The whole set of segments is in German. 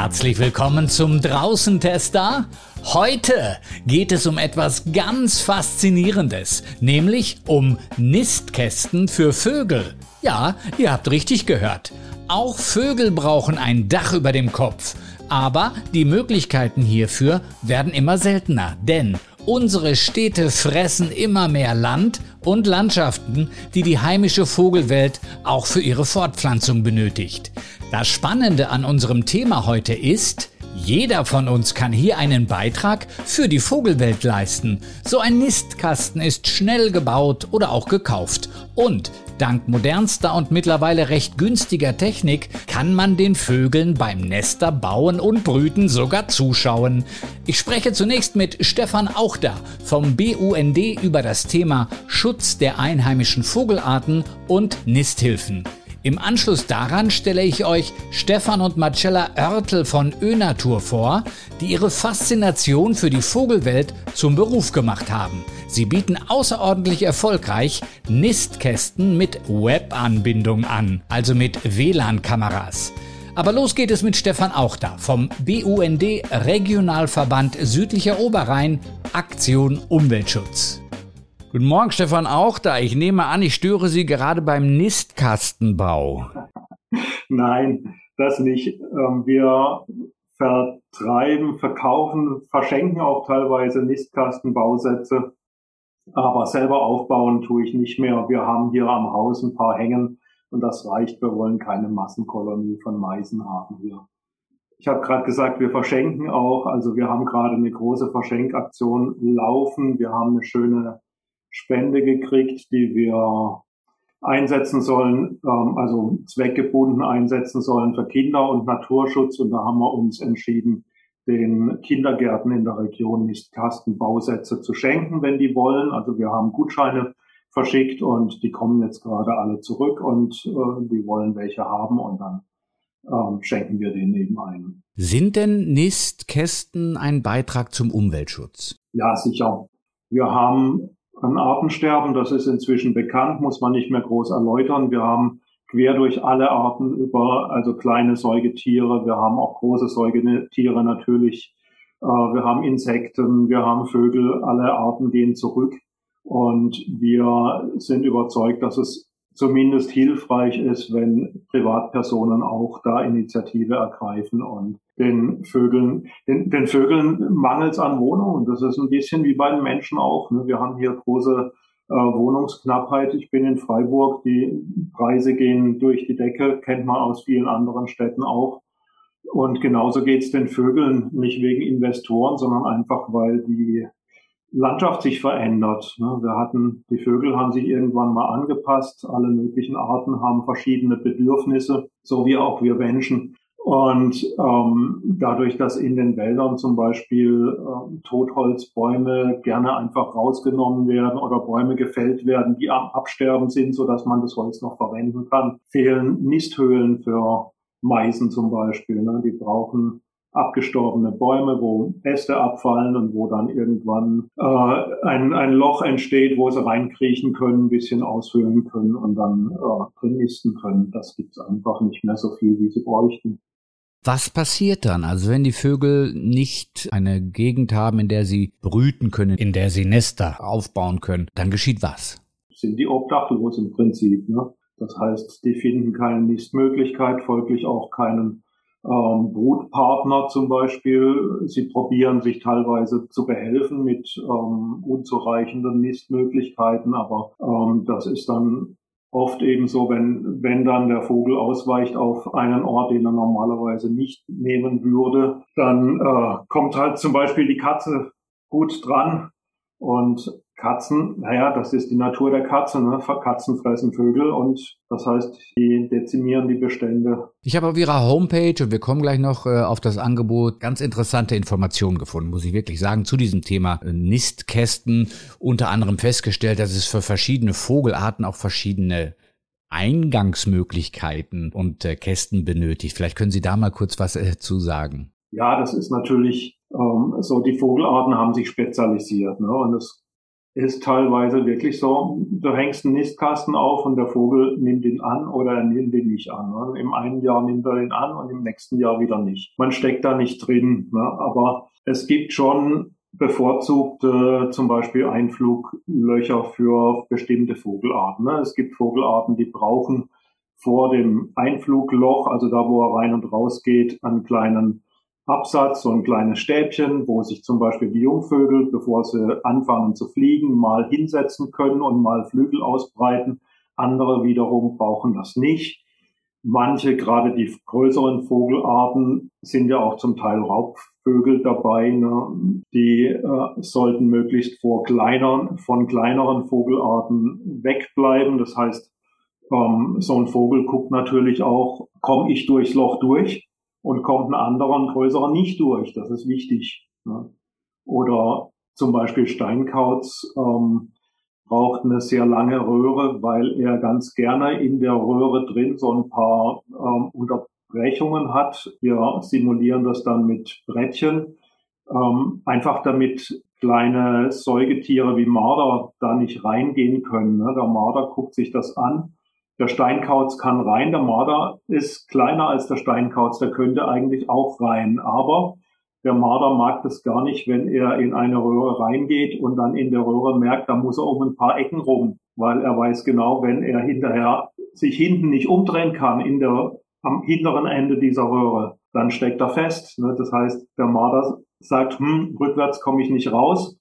Herzlich willkommen zum Draußentester. Heute geht es um etwas ganz Faszinierendes, nämlich um Nistkästen für Vögel. Ja, ihr habt richtig gehört. Auch Vögel brauchen ein Dach über dem Kopf. Aber die Möglichkeiten hierfür werden immer seltener, denn Unsere Städte fressen immer mehr Land und Landschaften, die die heimische Vogelwelt auch für ihre Fortpflanzung benötigt. Das Spannende an unserem Thema heute ist, jeder von uns kann hier einen Beitrag für die Vogelwelt leisten. So ein Nistkasten ist schnell gebaut oder auch gekauft. Und dank modernster und mittlerweile recht günstiger Technik kann man den Vögeln beim Nester bauen und brüten sogar zuschauen. Ich spreche zunächst mit Stefan Auchter vom BUND über das Thema Schutz der einheimischen Vogelarten und Nisthilfen. Im Anschluss daran stelle ich euch Stefan und Marcella Oertel von Önatur vor, die ihre Faszination für die Vogelwelt zum Beruf gemacht haben. Sie bieten außerordentlich erfolgreich Nistkästen mit Webanbindung an, also mit WLAN-Kameras. Aber los geht es mit Stefan Auchter vom BUND Regionalverband Südlicher Oberrhein Aktion Umweltschutz. Guten Morgen, Stefan auch da. Ich nehme an, ich störe Sie gerade beim Nistkastenbau. Nein, das nicht. Ähm, wir vertreiben, verkaufen, verschenken auch teilweise Nistkastenbausätze. Aber selber aufbauen tue ich nicht mehr. Wir haben hier am Haus ein paar hängen und das reicht. Wir wollen keine Massenkolonie von Meisen haben hier. Ich habe gerade gesagt, wir verschenken auch. Also wir haben gerade eine große Verschenkaktion laufen. Wir haben eine schöne Spende gekriegt, die wir einsetzen sollen, ähm, also zweckgebunden einsetzen sollen für Kinder und Naturschutz. Und da haben wir uns entschieden, den Kindergärten in der Region Nistkastenbausätze zu schenken, wenn die wollen. Also wir haben Gutscheine verschickt und die kommen jetzt gerade alle zurück und äh, die wollen welche haben und dann ähm, schenken wir denen eben ein. Sind denn Nistkästen ein Beitrag zum Umweltschutz? Ja, sicher. Wir haben an Artensterben. Das ist inzwischen bekannt, muss man nicht mehr groß erläutern. Wir haben quer durch alle Arten über, also kleine Säugetiere, wir haben auch große Säugetiere natürlich, äh, wir haben Insekten, wir haben Vögel, alle Arten gehen zurück. Und wir sind überzeugt, dass es zumindest hilfreich ist, wenn Privatpersonen auch da Initiative ergreifen und den Vögeln, den, den Vögeln mangels an Wohnungen. Das ist ein bisschen wie bei den Menschen auch. Ne? Wir haben hier große äh, Wohnungsknappheit. Ich bin in Freiburg. Die Preise gehen durch die Decke, kennt man aus vielen anderen Städten auch. Und genauso geht es den Vögeln, nicht wegen Investoren, sondern einfach, weil die Landschaft sich verändert. Ne? Wir hatten, die Vögel haben sich irgendwann mal angepasst. Alle möglichen Arten haben verschiedene Bedürfnisse, so wie auch wir Menschen. Und ähm, dadurch, dass in den Wäldern zum Beispiel ähm, Totholzbäume gerne einfach rausgenommen werden oder Bäume gefällt werden, die am Absterben sind, so dass man das Holz noch verwenden kann, fehlen Nisthöhlen für Meisen zum Beispiel. Ne? Die brauchen abgestorbene Bäume, wo Äste abfallen und wo dann irgendwann äh, ein, ein Loch entsteht, wo sie reinkriechen können, ein bisschen ausfüllen können und dann äh, drin nisten können. Das gibt's einfach nicht mehr so viel, wie sie bräuchten. Was passiert dann? Also wenn die Vögel nicht eine Gegend haben, in der sie brüten können, in der sie Nester aufbauen können, dann geschieht was? Sind die obdachlos im Prinzip. Ne? Das heißt, die finden keine Nistmöglichkeit, folglich auch keinen ähm, Brutpartner zum Beispiel. Sie probieren sich teilweise zu behelfen mit ähm, unzureichenden Nistmöglichkeiten, aber ähm, das ist dann oft eben so, wenn, wenn dann der Vogel ausweicht auf einen Ort, den er normalerweise nicht nehmen würde, dann äh, kommt halt zum Beispiel die Katze gut dran und Katzen, naja, das ist die Natur der Katze, ne? Katzen fressen Vögel und das heißt, die dezimieren die Bestände. Ich habe auf Ihrer Homepage, und wir kommen gleich noch äh, auf das Angebot, ganz interessante Informationen gefunden, muss ich wirklich sagen, zu diesem Thema äh, Nistkästen. Unter anderem festgestellt, dass es für verschiedene Vogelarten auch verschiedene Eingangsmöglichkeiten und äh, Kästen benötigt. Vielleicht können Sie da mal kurz was äh, zu sagen. Ja, das ist natürlich ähm, so, die Vogelarten haben sich spezialisiert. Ne? Und es ist teilweise wirklich so, du hängst einen Nistkasten auf und der Vogel nimmt ihn an oder er nimmt ihn nicht an. Ne? Im einen Jahr nimmt er ihn an und im nächsten Jahr wieder nicht. Man steckt da nicht drin, ne? aber es gibt schon bevorzugte zum Beispiel Einfluglöcher für bestimmte Vogelarten. Ne? Es gibt Vogelarten, die brauchen vor dem Einflugloch, also da, wo er rein und raus geht, einen kleinen Absatz, so ein kleines Stäbchen, wo sich zum Beispiel die Jungvögel, bevor sie anfangen zu fliegen, mal hinsetzen können und mal Flügel ausbreiten. Andere wiederum brauchen das nicht. Manche, gerade die größeren Vogelarten, sind ja auch zum Teil Raubvögel dabei. Ne? Die äh, sollten möglichst vor kleineren, von kleineren Vogelarten wegbleiben. Das heißt, ähm, so ein Vogel guckt natürlich auch, komme ich durchs Loch durch und kommt ein anderer, ein größerer nicht durch. Das ist wichtig. Ne? Oder zum Beispiel Steinkauz ähm, braucht eine sehr lange Röhre, weil er ganz gerne in der Röhre drin so ein paar ähm, Unterbrechungen hat. Wir simulieren das dann mit Brettchen, ähm, einfach damit kleine Säugetiere wie Marder da nicht reingehen können. Ne? Der Marder guckt sich das an der Steinkauz kann rein, der Marder ist kleiner als der Steinkauz, der könnte eigentlich auch rein. Aber der Marder mag das gar nicht, wenn er in eine Röhre reingeht und dann in der Röhre merkt, da muss er um ein paar Ecken rum, weil er weiß genau, wenn er hinterher sich hinten nicht umdrehen kann in der, am hinteren Ende dieser Röhre, dann steckt er fest. Ne? Das heißt, der Marder sagt, hm, rückwärts komme ich nicht raus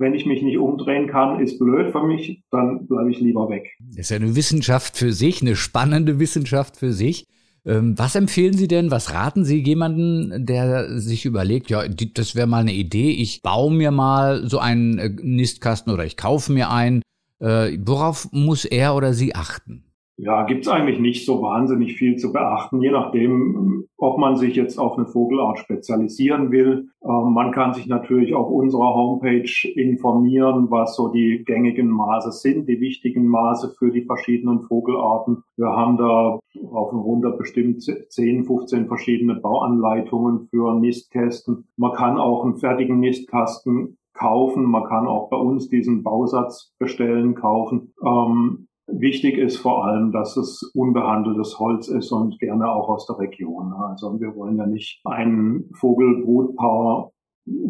wenn ich mich nicht umdrehen kann, ist blöd für mich, dann bleibe ich lieber weg. Das ist ja eine Wissenschaft für sich, eine spannende Wissenschaft für sich. Ähm, was empfehlen Sie denn, was raten Sie jemanden, der sich überlegt, ja, das wäre mal eine Idee, ich baue mir mal so einen äh, Nistkasten oder ich kaufe mir einen. Äh, worauf muss er oder sie achten? Ja, gibt's eigentlich nicht so wahnsinnig viel zu beachten, je nachdem, ob man sich jetzt auf eine Vogelart spezialisieren will. Ähm, man kann sich natürlich auf unserer Homepage informieren, was so die gängigen Maße sind, die wichtigen Maße für die verschiedenen Vogelarten. Wir haben da auf und runter bestimmt 10, 15 verschiedene Bauanleitungen für Nistkästen. Man kann auch einen fertigen Nistkasten kaufen. Man kann auch bei uns diesen Bausatz bestellen, kaufen. Ähm, Wichtig ist vor allem, dass es unbehandeltes Holz ist und gerne auch aus der Region. Also wir wollen ja nicht einen Vogelbrutpaar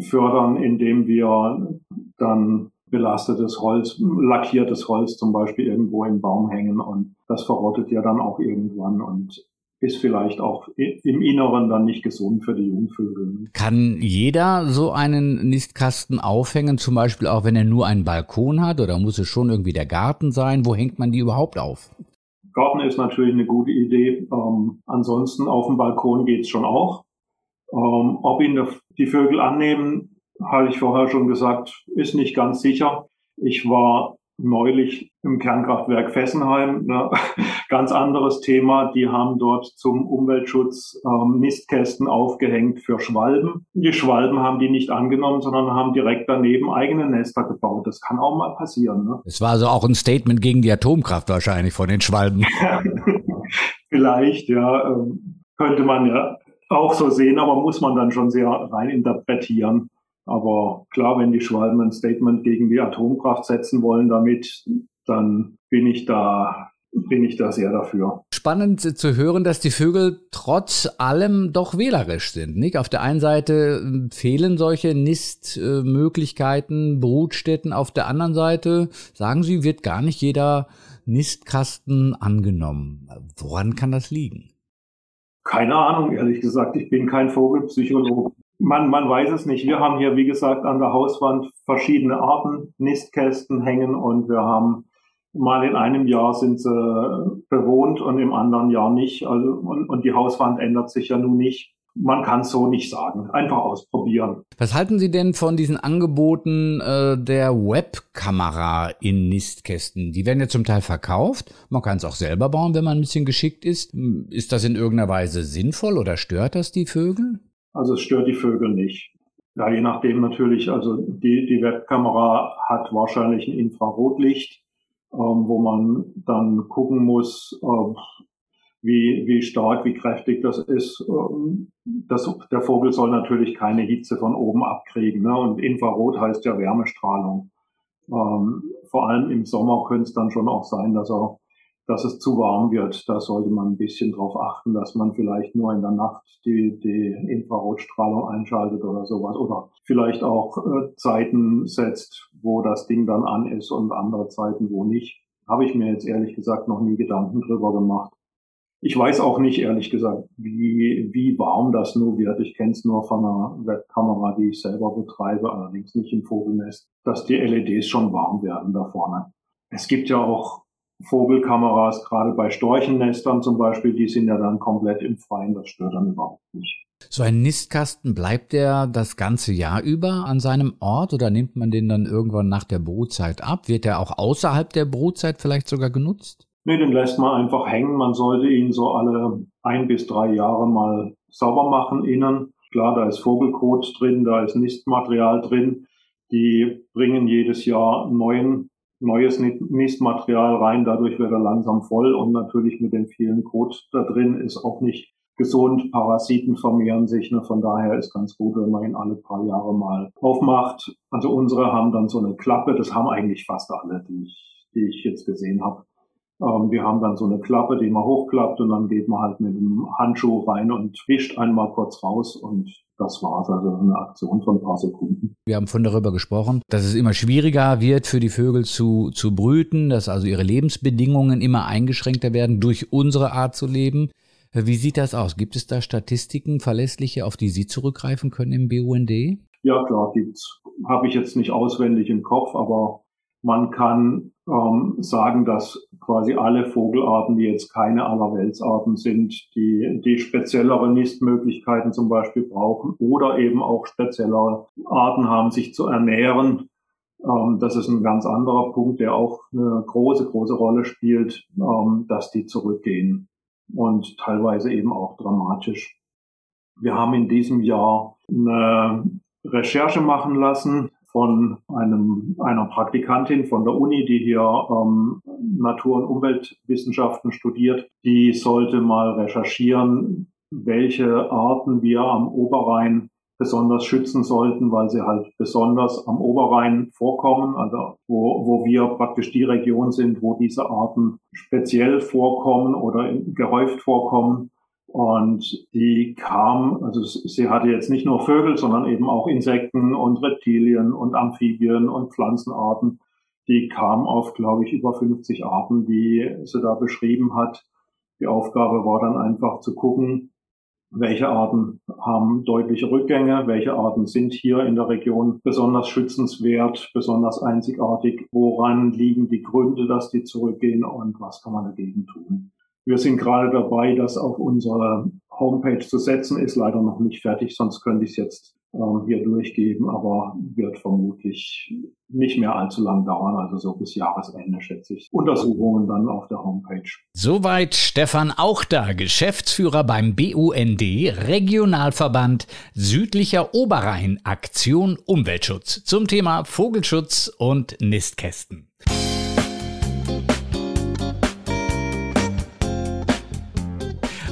fördern, indem wir dann belastetes Holz, lackiertes Holz zum Beispiel irgendwo im Baum hängen und das verrottet ja dann auch irgendwann und ist vielleicht auch im Inneren dann nicht gesund für die Jungvögel. Kann jeder so einen Nistkasten aufhängen, zum Beispiel auch wenn er nur einen Balkon hat oder muss es schon irgendwie der Garten sein? Wo hängt man die überhaupt auf? Garten ist natürlich eine gute Idee. Ähm, ansonsten auf dem Balkon geht's schon auch. Ähm, ob ihn die Vögel annehmen, habe ich vorher schon gesagt, ist nicht ganz sicher. Ich war neulich im Kernkraftwerk Fessenheim. Ne? Ganz anderes Thema. Die haben dort zum Umweltschutz ähm, Nistkästen aufgehängt für Schwalben. Die Schwalben haben die nicht angenommen, sondern haben direkt daneben eigene Nester gebaut. Das kann auch mal passieren. Ne? Es war also auch ein Statement gegen die Atomkraft wahrscheinlich von den Schwalben. Vielleicht, ja. Ähm, könnte man ja auch so sehen, aber muss man dann schon sehr rein interpretieren. Aber klar, wenn die Schwalben ein Statement gegen die Atomkraft setzen wollen damit, dann bin ich da bin ich da sehr dafür. Spannend zu hören, dass die Vögel trotz allem doch wählerisch sind. Nicht? Auf der einen Seite ähm, fehlen solche Nistmöglichkeiten, Brutstätten. Auf der anderen Seite, sagen Sie, wird gar nicht jeder Nistkasten angenommen. Woran kann das liegen? Keine Ahnung, ehrlich gesagt. Ich bin kein Vogelpsychologe. Man, man weiß es nicht. Wir haben hier, wie gesagt, an der Hauswand verschiedene Arten Nistkästen hängen und wir haben mal in einem Jahr sind sie bewohnt und im anderen Jahr nicht. Also, und, und die Hauswand ändert sich ja nun nicht. Man kann es so nicht sagen. Einfach ausprobieren. Was halten Sie denn von diesen Angeboten äh, der Webkamera in Nistkästen? Die werden ja zum Teil verkauft. Man kann es auch selber bauen, wenn man ein bisschen geschickt ist. Ist das in irgendeiner Weise sinnvoll oder stört das die Vögel? Also es stört die Vögel nicht. Ja, je nachdem natürlich, also die, die Webkamera hat wahrscheinlich ein Infrarotlicht, ähm, wo man dann gucken muss, äh, wie, wie stark, wie kräftig das ist. Ähm, das, der Vogel soll natürlich keine Hitze von oben abkriegen. Ne? Und Infrarot heißt ja Wärmestrahlung. Ähm, vor allem im Sommer könnte es dann schon auch sein, dass er dass es zu warm wird. Da sollte man ein bisschen darauf achten, dass man vielleicht nur in der Nacht die, die Infrarotstrahlung einschaltet oder sowas. Oder vielleicht auch äh, Zeiten setzt, wo das Ding dann an ist und andere Zeiten, wo nicht. Habe ich mir jetzt ehrlich gesagt noch nie Gedanken drüber gemacht. Ich weiß auch nicht, ehrlich gesagt, wie, wie warm das nur wird. Ich kenne es nur von einer Webkamera, die ich selber betreibe, allerdings nicht im Vogelnest, dass die LEDs schon warm werden da vorne. Es gibt ja auch Vogelkameras, gerade bei Storchennestern zum Beispiel, die sind ja dann komplett im Freien, das stört dann überhaupt nicht. So ein Nistkasten, bleibt der das ganze Jahr über an seinem Ort oder nimmt man den dann irgendwann nach der Brutzeit ab? Wird der auch außerhalb der Brutzeit vielleicht sogar genutzt? Nee, den lässt man einfach hängen. Man sollte ihn so alle ein bis drei Jahre mal sauber machen innen. Klar, da ist Vogelkot drin, da ist Nistmaterial drin. Die bringen jedes Jahr neuen neues Nistmaterial rein, dadurch wird er langsam voll und natürlich mit dem vielen Kot da drin ist auch nicht gesund. Parasiten vermehren sich, ne? von daher ist ganz gut, wenn man ihn alle paar Jahre mal aufmacht. Also unsere haben dann so eine Klappe, das haben eigentlich fast alle, die ich, die ich jetzt gesehen habe. Ähm, wir haben dann so eine Klappe, die man hochklappt und dann geht man halt mit dem Handschuh rein und wischt einmal kurz raus und das war's. Also eine Aktion von ein paar Sekunden. Wir haben von darüber gesprochen, dass es immer schwieriger wird für die Vögel zu, zu brüten, dass also ihre Lebensbedingungen immer eingeschränkter werden durch unsere Art zu leben. Wie sieht das aus? Gibt es da Statistiken, verlässliche, auf die Sie zurückgreifen können im BUND? Ja, klar, gibt's. Habe ich jetzt nicht auswendig im Kopf, aber man kann ähm, sagen, dass quasi alle Vogelarten, die jetzt keine Allerweltsarten sind, die, die speziellere Nistmöglichkeiten zum Beispiel brauchen oder eben auch speziellere Arten haben, sich zu ernähren. Ähm, das ist ein ganz anderer Punkt, der auch eine große, große Rolle spielt, ähm, dass die zurückgehen und teilweise eben auch dramatisch. Wir haben in diesem Jahr eine Recherche machen lassen von einem, einer Praktikantin von der Uni, die hier ähm, Natur- und Umweltwissenschaften studiert. Die sollte mal recherchieren, welche Arten wir am Oberrhein besonders schützen sollten, weil sie halt besonders am Oberrhein vorkommen, also wo, wo wir praktisch die Region sind, wo diese Arten speziell vorkommen oder gehäuft vorkommen. Und die kam, also sie hatte jetzt nicht nur Vögel, sondern eben auch Insekten und Reptilien und Amphibien und Pflanzenarten. Die kam auf, glaube ich, über 50 Arten, die sie da beschrieben hat. Die Aufgabe war dann einfach zu gucken, welche Arten haben deutliche Rückgänge, welche Arten sind hier in der Region besonders schützenswert, besonders einzigartig, woran liegen die Gründe, dass die zurückgehen und was kann man dagegen tun. Wir sind gerade dabei, das auf unsere Homepage zu setzen, ist leider noch nicht fertig, sonst könnte ich es jetzt ähm, hier durchgeben, aber wird vermutlich nicht mehr allzu lang dauern, also so bis Jahresende schätze ich. Untersuchungen dann auf der Homepage. Soweit Stefan auch da, Geschäftsführer beim BUND, Regionalverband Südlicher Oberrhein, Aktion Umweltschutz zum Thema Vogelschutz und Nistkästen.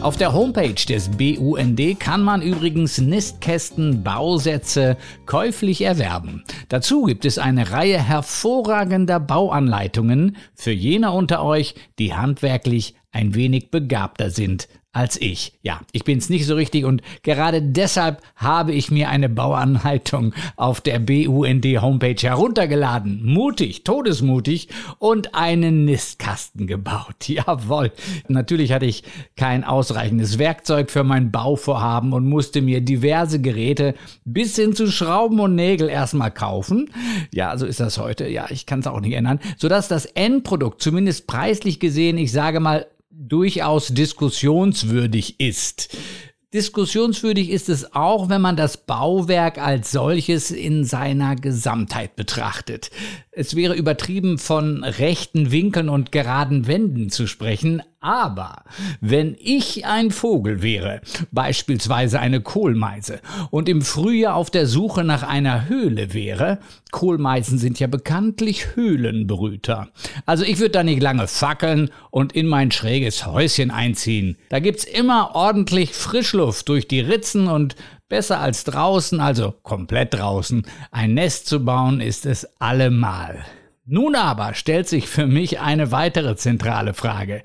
Auf der Homepage des BUND kann man übrigens Nistkästen, Bausätze käuflich erwerben. Dazu gibt es eine Reihe hervorragender Bauanleitungen für jene unter euch, die handwerklich ein wenig begabter sind als ich. Ja, ich bin's nicht so richtig und gerade deshalb habe ich mir eine Bauanleitung auf der BUND Homepage heruntergeladen. Mutig, todesmutig und einen Nistkasten gebaut. Jawohl. Natürlich hatte ich kein ausreichendes Werkzeug für mein Bauvorhaben und musste mir diverse Geräte bis hin zu Schrauben und Nägel erstmal kaufen. Ja, so ist das heute. Ja, ich kann es auch nicht ändern, sodass das Endprodukt zumindest preislich gesehen, ich sage mal, durchaus diskussionswürdig ist. Diskussionswürdig ist es auch, wenn man das Bauwerk als solches in seiner Gesamtheit betrachtet. Es wäre übertrieben, von rechten Winkeln und geraden Wänden zu sprechen, aber wenn ich ein Vogel wäre, beispielsweise eine Kohlmeise, und im Frühjahr auf der Suche nach einer Höhle wäre, Kohlmeisen sind ja bekanntlich Höhlenbrüter. Also ich würde da nicht lange fackeln und in mein schräges Häuschen einziehen. Da gibt's immer ordentlich Frischluft durch die Ritzen und besser als draußen, also komplett draußen, ein Nest zu bauen ist es allemal. Nun aber stellt sich für mich eine weitere zentrale Frage.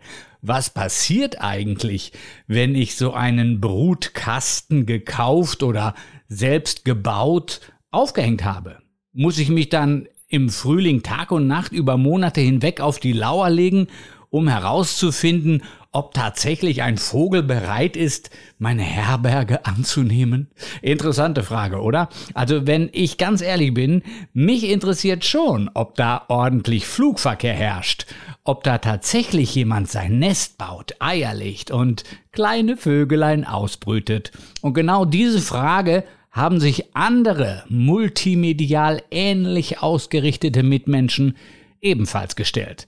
Was passiert eigentlich, wenn ich so einen Brutkasten gekauft oder selbst gebaut aufgehängt habe? Muss ich mich dann im Frühling Tag und Nacht über Monate hinweg auf die Lauer legen, um herauszufinden, ob tatsächlich ein Vogel bereit ist, meine Herberge anzunehmen? Interessante Frage, oder? Also wenn ich ganz ehrlich bin, mich interessiert schon, ob da ordentlich Flugverkehr herrscht, ob da tatsächlich jemand sein Nest baut, Eier legt und kleine Vögelein ausbrütet. Und genau diese Frage haben sich andere multimedial ähnlich ausgerichtete Mitmenschen ebenfalls gestellt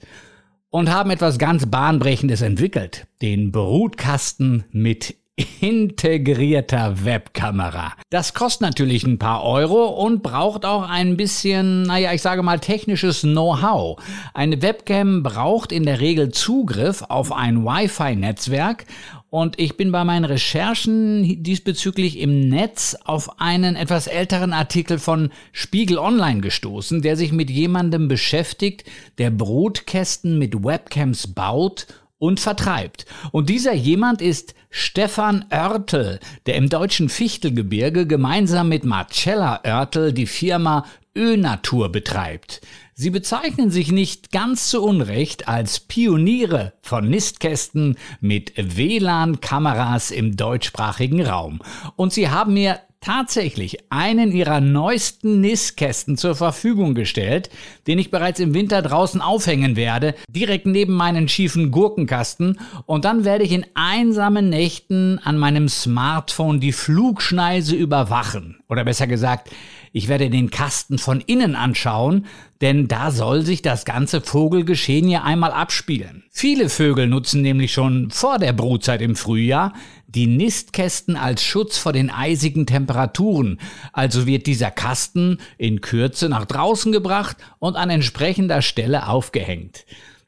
und haben etwas ganz Bahnbrechendes entwickelt, den Brutkasten mit integrierter Webkamera. Das kostet natürlich ein paar Euro und braucht auch ein bisschen, naja, ich sage mal technisches Know-how. Eine Webcam braucht in der Regel Zugriff auf ein Wi-Fi-Netzwerk und ich bin bei meinen Recherchen diesbezüglich im Netz auf einen etwas älteren Artikel von Spiegel Online gestoßen, der sich mit jemandem beschäftigt, der Brotkästen mit Webcams baut und vertreibt. Und dieser jemand ist Stefan Oertel, der im deutschen Fichtelgebirge gemeinsam mit Marcella Oertel die Firma Önatur betreibt. Sie bezeichnen sich nicht ganz zu Unrecht als Pioniere von Nistkästen mit WLAN-Kameras im deutschsprachigen Raum. Und sie haben mir tatsächlich einen ihrer neuesten Nistkästen zur Verfügung gestellt, den ich bereits im Winter draußen aufhängen werde, direkt neben meinen schiefen Gurkenkasten und dann werde ich in einsamen Nächten an meinem Smartphone die Flugschneise überwachen. Oder besser gesagt, ich werde den Kasten von innen anschauen, denn da soll sich das ganze Vogelgeschehen ja einmal abspielen. Viele Vögel nutzen nämlich schon vor der Brutzeit im Frühjahr die Nistkästen als Schutz vor den eisigen Temperaturen, also wird dieser Kasten in Kürze nach draußen gebracht und an entsprechender Stelle aufgehängt.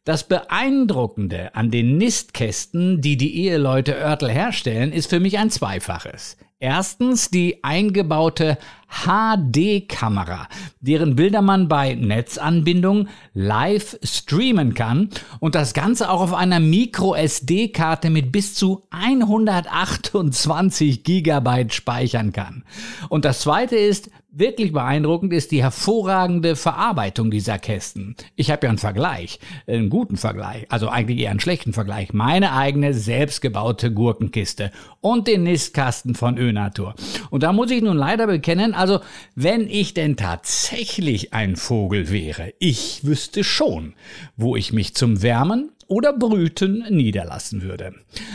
Das Beeindruckende an den Nistkästen, die die Eheleute Oertel herstellen, ist für mich ein zweifaches. Erstens die eingebaute HD-Kamera, deren Bilder man bei Netzanbindung live streamen kann und das Ganze auch auf einer Micro-SD-Karte mit bis zu 128 Gigabyte speichern kann. Und das zweite ist, Wirklich beeindruckend ist die hervorragende Verarbeitung dieser Kästen. Ich habe ja einen Vergleich, einen guten Vergleich, also eigentlich eher einen schlechten Vergleich. Meine eigene selbstgebaute Gurkenkiste und den Nistkasten von Önatur. Und da muss ich nun leider bekennen, also wenn ich denn tatsächlich ein Vogel wäre, ich wüsste schon, wo ich mich zum Wärmen oder Brüten niederlassen würde.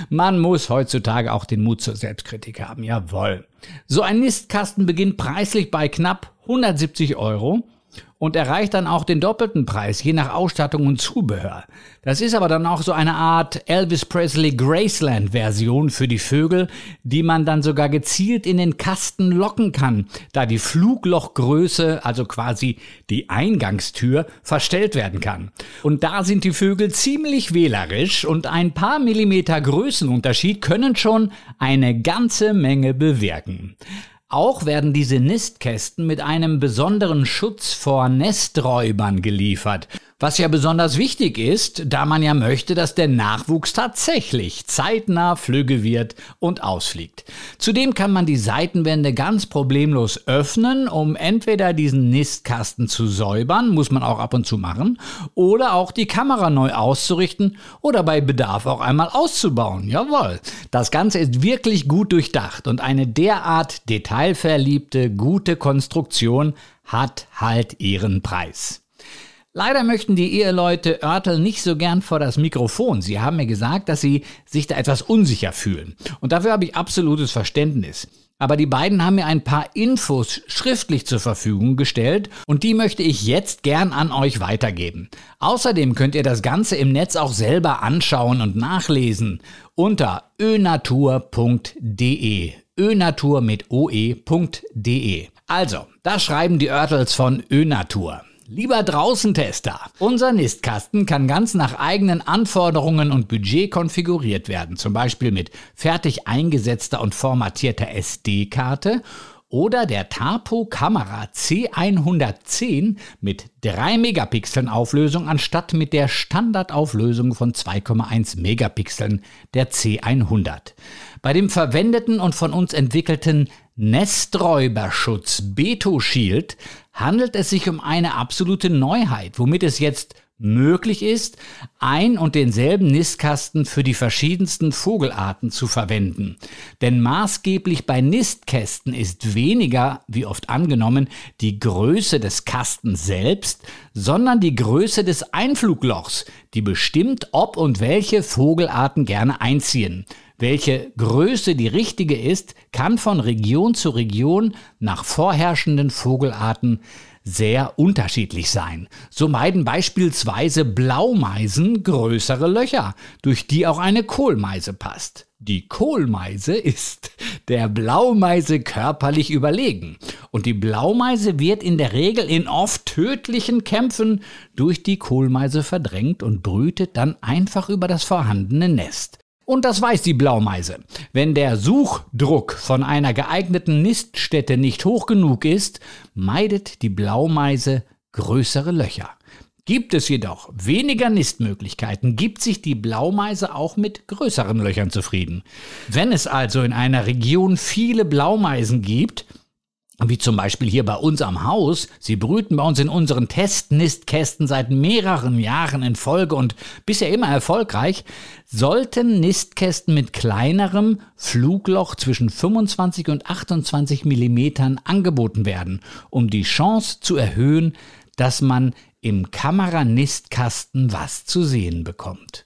Man muss heutzutage auch den Mut zur Selbstkritik haben, jawohl. So ein Nistkasten beginnt preislich bei knapp 170 Euro und erreicht dann auch den doppelten Preis, je nach Ausstattung und Zubehör. Das ist aber dann auch so eine Art Elvis Presley Graceland Version für die Vögel, die man dann sogar gezielt in den Kasten locken kann, da die Fluglochgröße, also quasi die Eingangstür, verstellt werden kann. Und da sind die Vögel ziemlich wählerisch und ein paar Millimeter Größenunterschied können schon eine ganze Menge bewirken. Auch werden diese Nistkästen mit einem besonderen Schutz vor Nesträubern geliefert. Was ja besonders wichtig ist, da man ja möchte, dass der Nachwuchs tatsächlich zeitnah flügge wird und ausfliegt. Zudem kann man die Seitenwände ganz problemlos öffnen, um entweder diesen Nistkasten zu säubern, muss man auch ab und zu machen, oder auch die Kamera neu auszurichten oder bei Bedarf auch einmal auszubauen. Jawohl. Das Ganze ist wirklich gut durchdacht und eine derart detailverliebte, gute Konstruktion hat halt ihren Preis. Leider möchten die Eheleute Oertel nicht so gern vor das Mikrofon. Sie haben mir gesagt, dass sie sich da etwas unsicher fühlen. Und dafür habe ich absolutes Verständnis. Aber die beiden haben mir ein paar Infos schriftlich zur Verfügung gestellt und die möchte ich jetzt gern an euch weitergeben. Außerdem könnt ihr das Ganze im Netz auch selber anschauen und nachlesen unter önatur.de. önatur mit oe.de. Also, da schreiben die Oertels von Önatur. Lieber Draußentester, unser Nistkasten kann ganz nach eigenen Anforderungen und Budget konfiguriert werden, zum Beispiel mit fertig eingesetzter und formatierter SD-Karte oder der Tapo Kamera C110 mit 3 Megapixeln Auflösung anstatt mit der Standardauflösung von 2,1 Megapixeln der C100. Bei dem verwendeten und von uns entwickelten Nesträuberschutz Beto Shield handelt es sich um eine absolute Neuheit, womit es jetzt möglich ist, ein und denselben Nistkasten für die verschiedensten Vogelarten zu verwenden. Denn maßgeblich bei Nistkästen ist weniger, wie oft angenommen, die Größe des Kastens selbst, sondern die Größe des Einfluglochs, die bestimmt, ob und welche Vogelarten gerne einziehen. Welche Größe die richtige ist, kann von Region zu Region nach vorherrschenden Vogelarten sehr unterschiedlich sein. So meiden beispielsweise Blaumeisen größere Löcher, durch die auch eine Kohlmeise passt. Die Kohlmeise ist der Blaumeise körperlich überlegen. Und die Blaumeise wird in der Regel in oft tödlichen Kämpfen durch die Kohlmeise verdrängt und brütet dann einfach über das vorhandene Nest. Und das weiß die Blaumeise. Wenn der Suchdruck von einer geeigneten Niststätte nicht hoch genug ist, meidet die Blaumeise größere Löcher. Gibt es jedoch weniger Nistmöglichkeiten, gibt sich die Blaumeise auch mit größeren Löchern zufrieden. Wenn es also in einer Region viele Blaumeisen gibt, wie zum Beispiel hier bei uns am Haus. Sie brüten bei uns in unseren Testnistkästen seit mehreren Jahren in Folge und bisher immer erfolgreich. Sollten Nistkästen mit kleinerem Flugloch zwischen 25 und 28 Millimetern angeboten werden, um die Chance zu erhöhen, dass man im Kameranistkasten was zu sehen bekommt.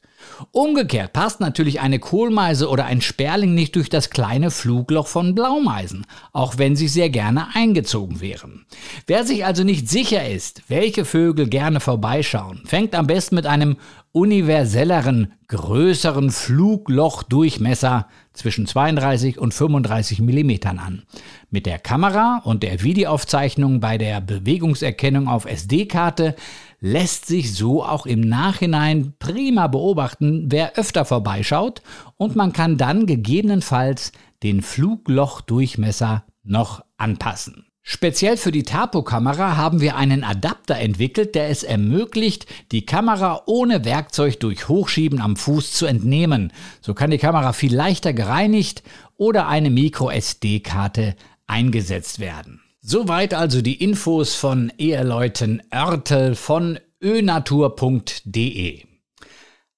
Umgekehrt passt natürlich eine Kohlmeise oder ein Sperling nicht durch das kleine Flugloch von Blaumeisen, auch wenn sie sehr gerne eingezogen wären. Wer sich also nicht sicher ist, welche Vögel gerne vorbeischauen, fängt am besten mit einem universelleren, größeren Fluglochdurchmesser zwischen 32 und 35 Millimetern an. Mit der Kamera und der Videoaufzeichnung bei der Bewegungserkennung auf SD-Karte lässt sich so auch im Nachhinein prima beobachten, wer öfter vorbeischaut und man kann dann gegebenenfalls den Fluglochdurchmesser noch anpassen. Speziell für die Tapo-Kamera haben wir einen Adapter entwickelt, der es ermöglicht, die Kamera ohne Werkzeug durch Hochschieben am Fuß zu entnehmen. So kann die Kamera viel leichter gereinigt oder eine Micro-SD-Karte eingesetzt werden. Soweit also die Infos von Eheleuten Örtel von önatur.de.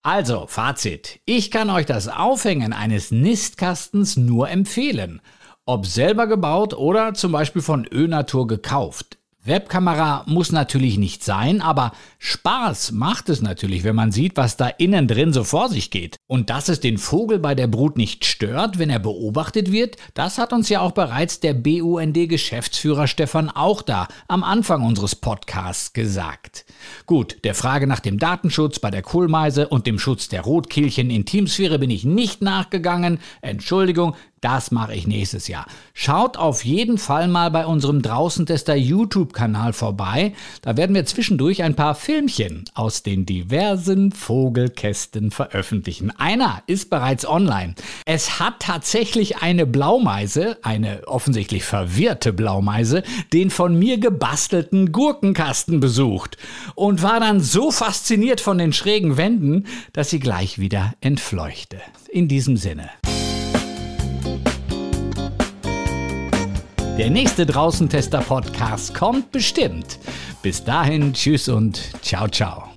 Also, Fazit. Ich kann euch das Aufhängen eines Nistkastens nur empfehlen. Ob selber gebaut oder zum Beispiel von Önatur gekauft. Webkamera muss natürlich nicht sein, aber Spaß macht es natürlich, wenn man sieht, was da innen drin so vor sich geht. Und dass es den Vogel bei der Brut nicht stört, wenn er beobachtet wird, das hat uns ja auch bereits der BUND-Geschäftsführer Stefan auch da am Anfang unseres Podcasts gesagt. Gut, der Frage nach dem Datenschutz bei der Kohlmeise und dem Schutz der Rotkehlchen in Teamsphäre bin ich nicht nachgegangen. Entschuldigung, das mache ich nächstes Jahr. Schaut auf jeden Fall mal bei unserem Draußentester YouTube-Kanal vorbei. Da werden wir zwischendurch ein paar Filmchen aus den diversen Vogelkästen veröffentlichen. Einer ist bereits online. Es hat tatsächlich eine Blaumeise, eine offensichtlich verwirrte Blaumeise, den von mir gebastelten Gurkenkasten besucht und war dann so fasziniert von den schrägen Wänden, dass sie gleich wieder entfleuchte. In diesem Sinne. Der nächste Draußentester-Podcast kommt bestimmt. Bis dahin, tschüss und ciao, ciao.